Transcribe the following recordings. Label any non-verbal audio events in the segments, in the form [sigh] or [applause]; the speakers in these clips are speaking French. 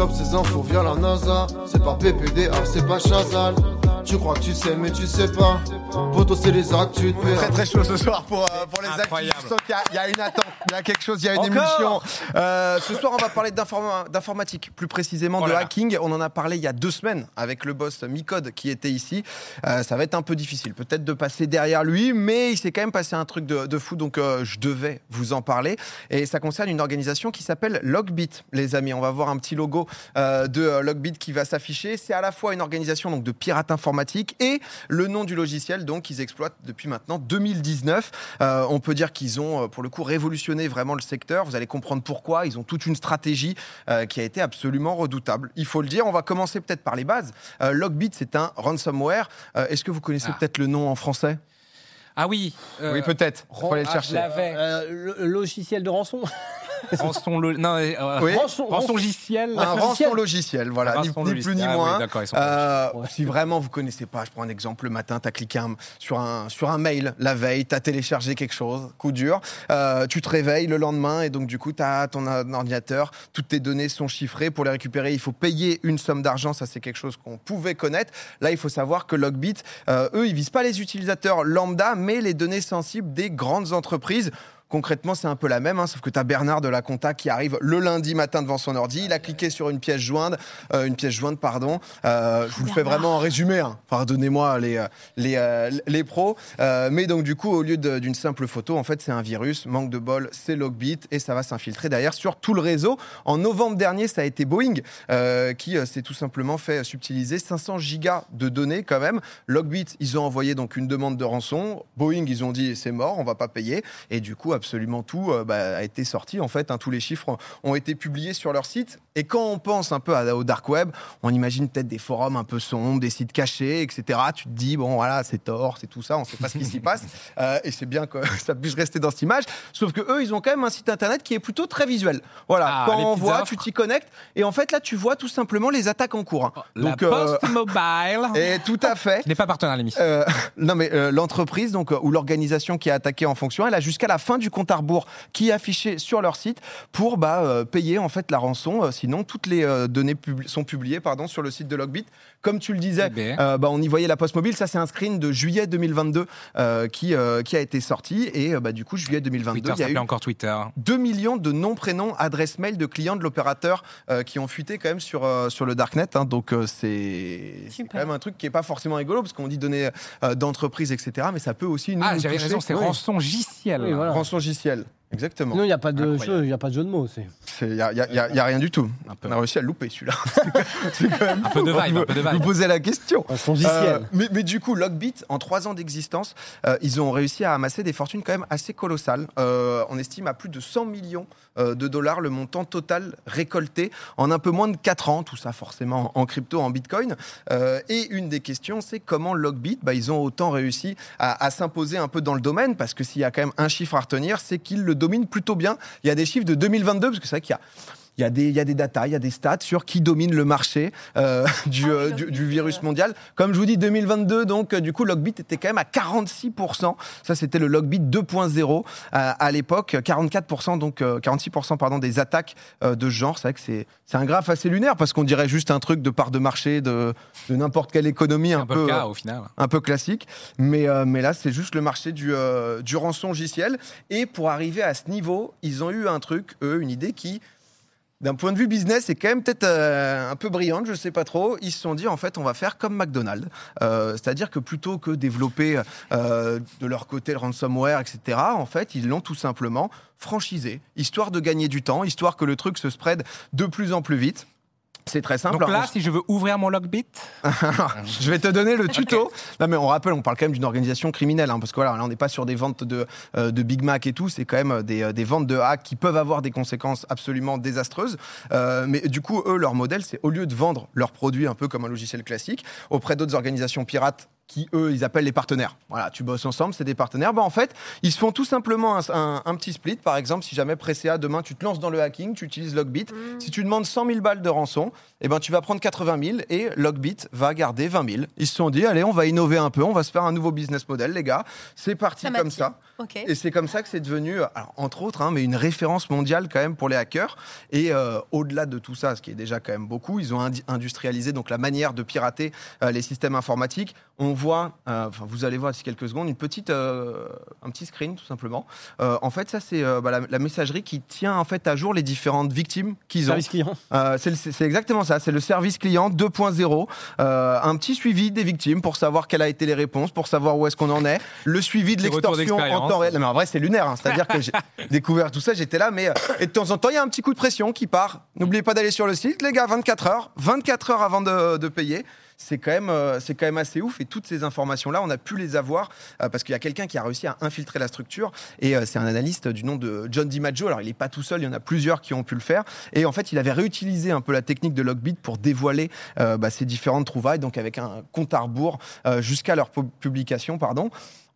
chope ces infos via la NASA. C'est pas PPDA, c'est pas Chazal. Tu crois que tu sais, mais tu sais pas. Poto, c'est les actus de Très très chaud ce soir pour, euh, pour les. Incroyable. Je sens qu'il y a- il y, a une attente, il y a quelque chose, il y a une Encore émulsion. Euh, ce soir, on va parler d'informa- d'informatique, plus précisément Oh de hacking. On en a parlé il y a deux semaines avec le boss Micode qui était ici. Euh, ça va être un peu difficile, peut-être de passer derrière lui, mais il s'est quand même passé un truc de, de fou, donc euh, je devais vous en parler. Et ça concerne une organisation qui s'appelle Logbit, les amis. On va voir un petit logo euh, de Logbit qui va s'afficher. C'est à la fois une organisation donc de pirates informatiques et le nom du logiciel donc qu'ils exploitent depuis maintenant 2019. Euh, on peut dire qu'ils ont euh, pour le coup révolutionné vraiment le secteur. Vous allez comprendre pourquoi. Ils ont toute une stratégie euh, qui a été absolument redoutable. Il faut le dire. On va commencer peut-être par les bases. Euh, Logbit, c'est un ransomware. Euh, Est-ce que vous connaissez Ah. peut-être le nom en français? Ah oui. euh, Oui, peut-être. Il faut aller le chercher. Euh, le logiciel de rançon. [laughs] Rançon lo- non, euh, Oui. Rançon, rançon logiciel. Un rançon logiciel, voilà, Un ni, rançon ni logiciel. plus ni Ah oui, moins. sont Euh, Ouais. Si vraiment vous connaissez pas, je prends un exemple. Le matin, tu as cliqué un- sur, un, sur un mail la veille, tu as téléchargé quelque chose, coup dur. Euh, tu te réveilles le lendemain et donc du coup, tu as ton ordinateur, toutes tes données sont chiffrées. Pour les récupérer, il faut payer une somme d'argent. Ça, c'est quelque chose qu'on pouvait connaître. Là, il faut savoir que Logbit, euh, eux, ils visent pas les utilisateurs lambda, mais les données sensibles des grandes entreprises. Concrètement, c'est un peu la même, hein, sauf que tu as Bernard de la Compta qui arrive le lundi matin devant son ordi. Il a cliqué sur une pièce jointe, euh, une pièce jointe, pardon. Euh, je vous le fais vraiment en résumé. hein. Pardonnez-moi les, euh, les, les pros. Euh, mais donc, du coup, au lieu d'une simple photo, en fait, c'est un virus. Manque de bol, c'est Logbit et ça va s'infiltrer derrière sur tout le réseau. En novembre dernier, ça a été Boeing qui s'est tout simplement fait subtiliser 500 gigas de données quand même. Logbit, ils ont envoyé donc une demande de rançon. Boeing, ils ont dit c'est mort, on va pas payer. Et du coup, absolument tout euh, bah, a été sorti. En fait, hein, tous les chiffres ont été publiés sur leur site. Et quand on pense un peu à- au dark web, on imagine peut-être des forums un peu sombres, des sites cachés, etc. Tu te dis bon voilà, c'est tort, c'est tout ça, on sait pas ce qui s'y [laughs] passe. Euh, et c'est bien que [laughs] ça puisse rester dans cette image. Sauf que eux, ils ont quand même un site internet qui est plutôt très visuel. Voilà, Ah, quand on voit, offres. tu t'y connectes. Et en fait, là, tu vois tout simplement les attaques en cours. hein. La Donc, euh, Poste Mobile. [laughs] et tout à fait. Je n'ai pas partenaire à l'émission. Euh, non mais l'entreprise donc ou l'organisation qui a attaqué en fonction, elle a jusqu'à la fin du compte à rebours qui est affiché sur leur site pour bah, euh, payer en fait la rançon. Euh, sinon toutes les euh, données sont publiées pardon sur le site de Logbit. Comme tu le disais, Eh euh, bah, on y voyait la poste mobile. Ça c'est un screen de juillet 2022 euh, qui euh, qui a été sorti et euh, bah, du coup juillet 2022 Twitter il y a eu encore Twitter. 2 millions de noms, prénoms, adresses mail de clients de l'opérateur euh, qui ont fuité quand même sur, euh, sur le darknet. hein. donc euh, c'est quand même un truc qui est pas forcément rigolo parce qu'on dit données euh, d'entreprise, etc. Mais ça peut aussi nous Ah, j'avais raison, c'est rançon logiciel. Oui, voilà. Rançon logiciel. Exactement. Sinon, il n'y a pas de jeu, il y a pas de jeu de mots. C'est. Il n'y a, y a- y a- y a rien du tout. Un. On a réussi à le louper celui-là. [laughs] Même- Un peu de vibe, un peu de Vous posez la question. Euh, mais, mais du coup, Logbit, en trois ans d'existence, euh, ils ont réussi à amasser des fortunes quand même assez colossales. Euh, on estime à plus de 100 millions euh, de dollars le montant total récolté en un peu moins de 4 ans, tout ça forcément en crypto, en bitcoin. Euh, et une des questions, c'est comment Logbit, bah, ils ont autant réussi à, à s'imposer un peu dans le domaine, parce que s'il y a quand même un chiffre à retenir, c'est qu'ils le dominent plutôt bien. Il y a des chiffres de 2022, parce que c'est vrai qu'il y a il y, a des, il y a des datas, il y a des stats sur qui domine le marché euh, [laughs] du, Ah oui, euh, du, du virus euh. mondial. Comme je vous dis, 2022, donc euh, du coup, Logbit était quand même à 46%. Ça, c'était le Logbit 2.0 euh, à l'époque. 44%, donc euh, 46% pardon, des attaques euh, de ce genre. C'est vrai que c'est c'est un graphe assez lunaire parce qu'on dirait juste un truc de part de marché de, de n'importe quelle économie un, un peu le peu, cas au final. un peu classique. Mais, euh, mais là, c'est juste le marché du, euh, du rançon logiciel. Et pour arriver à ce niveau, ils ont eu un truc, eux, une idée qui, d'un point de vue business, est quand même peut-être euh, un peu brillante, je sais pas trop. Ils se sont dit, en fait, on va faire comme McDonald's. Euh, C'est-à-dire que plutôt que développer euh, de leur côté le ransomware, etc., en fait, ils l'ont tout simplement franchisé, histoire de gagner du temps, histoire que le truc se spread de plus en plus vite. C'est très simple. Donc là, On- si je veux ouvrir mon Logbit, [laughs] je vais te donner le tuto. Non, mais on rappelle, on parle quand même d'une organisation criminelle, hein, parce que voilà, là, on n'est pas sur des ventes de, euh, de Big Mac et tout, c'est quand même des, euh, des ventes de hacks qui peuvent avoir des conséquences absolument désastreuses. Euh, mais du coup, eux, leur modèle, c'est au lieu de vendre leurs produits un peu comme un logiciel classique auprès d'autres organisations pirates qui, eux, ils appellent les partenaires. Voilà, tu bosses ensemble, c'est des partenaires. Ben, en fait, ils se font tout simplement un, un- un petit split. Par exemple, si jamais Presea, demain, tu te lances dans le hacking, tu utilises Logbit. Si tu demandes 100 000 balles de rançon, eh ben, tu vas prendre 80 000 et Logbit va garder 20 000. Ils se sont dit, allez, on va innover un peu, on va se faire un nouveau business model, les gars. C'est parti Ça comme ça. Et c'est comme ça que c'est devenu, alors, entre autres, hein, mais une référence mondiale quand même pour les hackers. Et euh, au-delà de tout ça, ce qui est déjà quand même beaucoup, ils ont indi- industrialisé donc la manière de pirater euh, les systèmes informatiques. On voit, euh, enfin vous allez voir d'ici quelques secondes, une petite, euh, un petit screen tout simplement. Euh, en fait, ça c'est euh, bah, la, la messagerie qui tient en fait à jour les différentes victimes qu'ils ont. Service client. Euh, c'est le- c'est exactement ça, c'est le service client 2.0, euh, un petit suivi des victimes pour savoir quelles a été les réponses, pour savoir où est-ce qu'on en est, le suivi de l'extorsion. Temps réel. Non, mais en vrai, c'est lunaire, hein. c'est-à-dire que j'ai [laughs] découvert tout ça, j'étais là, mais euh, et de temps en temps, il y a un petit coup de pression qui part. N'oubliez pas d'aller sur le site, les gars, 24 heures, 24 heures avant de, de payer. C'est quand, même, euh, c'est quand même assez ouf et toutes ces informations-là, on a pu les avoir euh, parce qu'il y a quelqu'un qui a réussi à infiltrer la structure et c'est un analyste du nom de John DiMaggio. Alors il n'est pas tout seul, il y en a plusieurs qui ont pu le faire et en fait il avait réutilisé un peu la technique de Logbit pour dévoiler euh, bah, ces différentes trouvailles, donc avec un compte à rebours euh, jusqu'à leur pu- publication, pardon.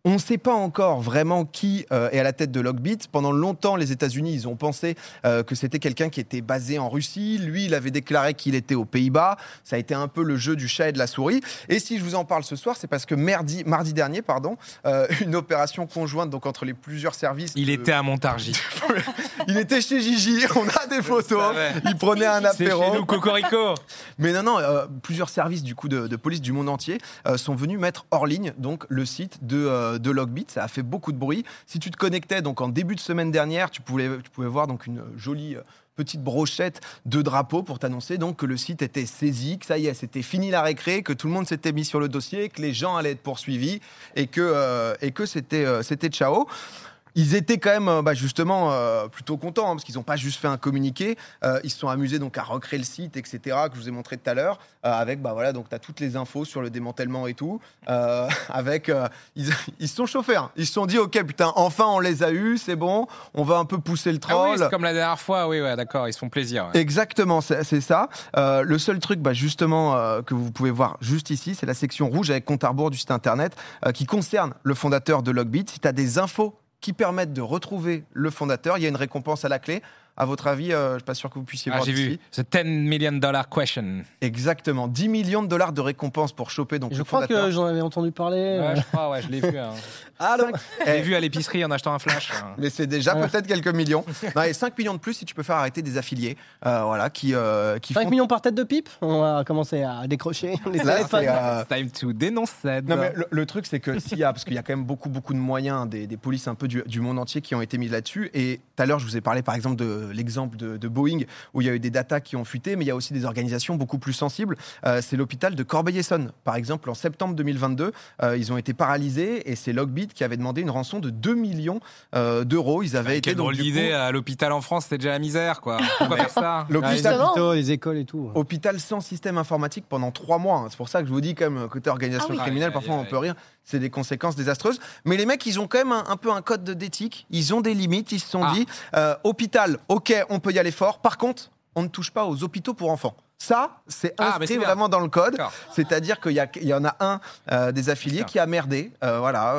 On ne sait pas encore vraiment qui euh, est à la tête de Logbit. Pendant longtemps, les États-Unis, ils ont pensé euh, que c'était quelqu'un qui était basé en Russie. Lui, il avait déclaré qu'il était aux Pays-Bas. Ça a été un peu le jeu du chat et de la souris. Et si je vous en parle ce soir, c'est parce que mardi, mardi dernier, pardon, euh, une opération conjointe donc entre les plusieurs services. Il de- était à Montargis. [laughs] il était chez Gigi. On a des photos. Il prenait un C'est chez apéro. nous, Cocorico. Mais non, non, plusieurs services du coup de, de police du monde entier sont venus mettre hors ligne donc le site de, de Logbit. Ça a fait beaucoup de bruit. Si tu te connectais donc en début de semaine dernière, tu pouvais, tu pouvais voir donc une jolie euh, petite brochette de drapeaux pour t'annoncer donc que le site était saisi, que ça y est, c'était fini la récré, que tout le monde s'était mis sur le dossier, que les gens allaient être poursuivis et que, euh, et que c'était, euh, c'était ciao. Ils étaient quand même, euh, bah, justement, euh, plutôt contents, hein, parce qu'ils n'ont pas juste fait un communiqué. Euh, ils se sont amusés donc à recréer le site, etc., que je vous ai montré tout à l'heure, euh, avec, bah voilà, donc tu as toutes les infos sur le démantèlement et tout. Euh, [laughs] avec, euh, ils, [laughs] ils se sont chauffés. hein. Ils se sont dit, OK, putain, enfin, on les a eus, c'est bon, on va un peu pousser le Ah oui, troll. c'est comme la dernière fois. Oui, ouais, d'accord. Ils se font plaisir. ouais. Exactement, c'est ça. Euh, le seul truc, bah, justement, euh, que vous pouvez voir juste ici, c'est la section rouge avec compte à rebours du site internet euh, qui concerne le fondateur de Logbit. Si tu as des infos qui permettent de retrouver le fondateur, il y a une récompense à la clé. À votre avis, euh, je ne suis pas sûr que vous puissiez Ah, voir j'ai vu. The 10 million dollar question. Exactement, 10 millions de dollars de récompense pour choper donc Je le crois fondateur. que j'en avais entendu parler. Ouais, euh. je crois, ouais, je l'ai vu. hein. [laughs] Allô Je l'ai vu à l'épicerie en achetant un flash. hein. Mais c'est déjà Ouais. peut-être quelques millions. [laughs] Non, et 5 millions de plus si tu peux faire arrêter des affiliés euh, voilà, qui, euh, qui 5 font millions par tête de pipe? On va commencer à décrocher [laughs] les Là, téléphones. c'est, euh, It's time to dénoncer. Non, mais le, le truc, c'est que s'il y a, parce qu'il y a quand même beaucoup, beaucoup de moyens, des, des polices un peu du, du monde entier qui ont été mis là-dessus. Et tout à l'heure, je vous ai parlé, par exemple, de l'exemple de, de Boeing, où il y a eu des datas qui ont fuité, mais il y a aussi des organisations beaucoup plus sensibles. Euh, c'est l'hôpital de Corbeil-Essonnes. Par exemple, en septembre 2022, euh, ils ont été paralysés et c'est Logbit qui avait demandé une rançon de 2 millions euh, d'euros. Ils avaient été Quelle donc, drôle du d'idée coup, à l'hôpital en France, c'est déjà la misère, quoi. [laughs] Pourquoi faire ça Ah, les l'hôpital Justement. hôpitaux, les écoles et tout. hôpital sans système informatique pendant trois mois. hein. C'est pour ça que je vous dis, comme côté organisation Ah oui. criminelle, parfois on peut rire. C'est des conséquences désastreuses. Mais les mecs, ils ont quand même un, un peu un code d'éthique. Ils ont des limites. Ils se sont Ah. dit, euh, hôpital, ok, on peut y aller fort. Par contre, on ne touche pas aux hôpitaux pour enfants. Ça, c'est Ah, inscrit vraiment dans le code. C'est-à-dire qu'il y, en a un euh, des affiliés qui a merdé. Euh, voilà.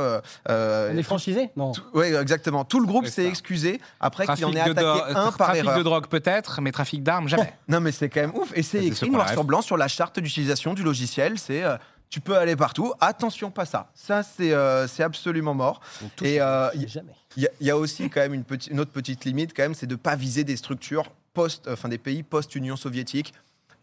euh, On est franchisés Non. oui, exactement. Tout le groupe s'est excusé après qu'il Trafic, en ait de, attaqué un par trafic erreur. de drogue peut-être, mais trafic d'armes jamais. [laughs] Non, mais c'est quand même ouf. Et c'est C'est ce écrit noir sur blanc sur la charte d'utilisation du logiciel. C'est euh, tu peux aller partout. Attention, pas ça. Ça, c'est euh, c'est absolument mort. On Et euh, il jamais. y, a- il y a aussi quand même une, petite, une autre petite limite, quand même, c'est de ne pas viser des structures post, enfin des pays post-Union soviétique.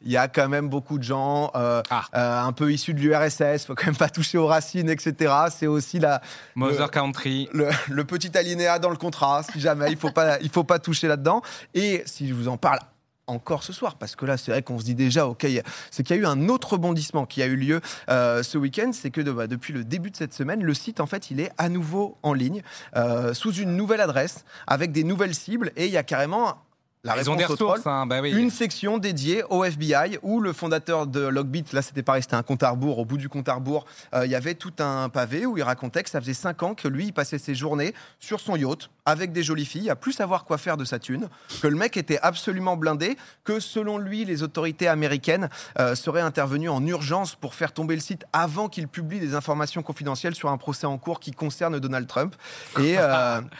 Il y a quand même beaucoup de gens euh, Ah. un peu issus de l'URSS. Faut quand même pas toucher aux racines, etc. C'est aussi la, Mother Country. le, le petit alinéa dans le contrat, si jamais, il faut pas, il faut pas toucher là-dedans. Et si je vous en parle encore ce soir, parce que là, c'est vrai qu'on se dit déjà, ok, c'est qu'il y a eu un autre rebondissement qui a eu lieu euh, ce week-end, c'est que bah, depuis le début de cette semaine, le site, en fait, il est à nouveau en ligne, euh, sous une nouvelle adresse, avec des nouvelles cibles, et il y a carrément la Ils ont des ressources, hein, bah oui. une section dédiée au FBI où le fondateur de Logbit, là c'était pareil, c'était un compte à rebours. Au bout du compte à rebours, euh, il y avait tout un pavé où il racontait que ça faisait 5 ans que lui, il passait ses journées sur son yacht avec des jolies filles, à plus savoir quoi faire de sa thune, que le mec était absolument blindé, que selon lui, les autorités américaines euh, seraient intervenues en urgence pour faire tomber le site avant qu'il publie des informations confidentielles sur un procès en cours qui concerne Donald Trump. Et. euh, [laughs]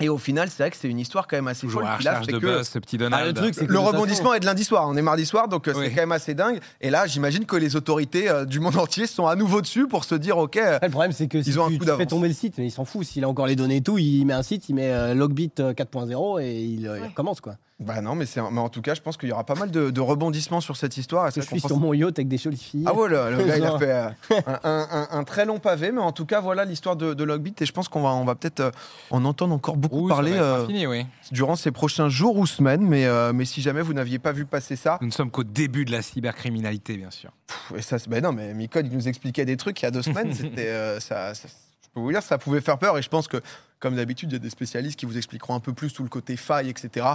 Et au final, c'est vrai que c'est une histoire quand même assez Toujours folle. à la Puis là, recherche fait de que- buzz, ce petit Donald. Ah, le truc, rebondissement est de lundi soir, on est mardi soir, donc euh, c'est quand même assez dingue. Et là, j'imagine que les autorités euh, du monde entier sont à nouveau dessus pour se dire, ok, Après, le problème, c'est que si Ils ont un tu, coup tu fais tomber le site, mais il s'en fout. S'il a encore les données et tout, il met un site, il met euh, Logbit euh, 4.0 et il, il recommence quoi. Bah non, mais, c'est, mais en tout cas, je pense qu'il y aura pas mal de, de rebondissements sur cette histoire. Et Je suis sur mon yacht avec des jolies filles. Ah ouais, le, le gars, il a [laughs] fait euh, un, un- un- un très long pavé, mais en tout cas, voilà l'histoire de, de Logbit. Et je pense qu'on va, on va peut-être euh, en entendre encore beaucoup parler euh, oui. durant ces prochains jours ou semaines. Mais, euh, mais si jamais vous n'aviez pas vu passer ça, Nous ne sommes qu'au début de la cybercriminalité, bien sûr. pff, et ça, c'est- ben non, mais Micode, il nous expliquait des trucs il y a deux semaines. [laughs] C'était, euh, ça, ça- je peux vous dire, ça pouvait faire peur. Et je pense que, comme d'habitude, il y a des spécialistes qui vous expliqueront un peu plus tout le côté faille, etc.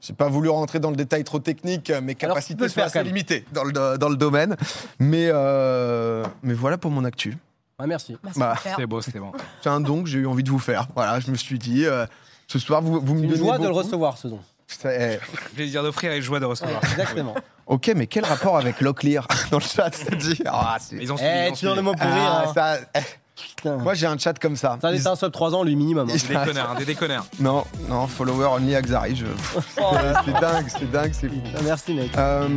J'ai pas voulu rentrer dans le détail trop technique. Mes capacités sont assez limitées dans le, dans le domaine. Mais, euh, mais voilà pour mon actu. Ouais, merci. Bah, Bah. C'est beau, c'est bon. C'est un don que j'ai eu envie de vous faire. Voilà, je me suis dit, euh, ce soir, vous, vous me C'est une donnez joie de le recevoir, ce don. C'est- [laughs] Plaisir d'offrir et joie de recevoir. Exactement. [laughs] Ok, mais quel rapport avec Locklear [laughs] dans le chat c'est dit Ah, c'est- Ils ont suivi, Eh, ils ont tu le mot pour rire. Ah, hein. ça- eh, Putain. Moi, j'ai un chat comme ça. Ça laisse un sub 3 ans, lui, minimum. hein. Des déconneurs, des déconneurs. [laughs] Non, non, follower only Axari. Je... [laughs] Oh, c'est dingue, c'est dingue, c'est fou. putain, merci, mec. Euh,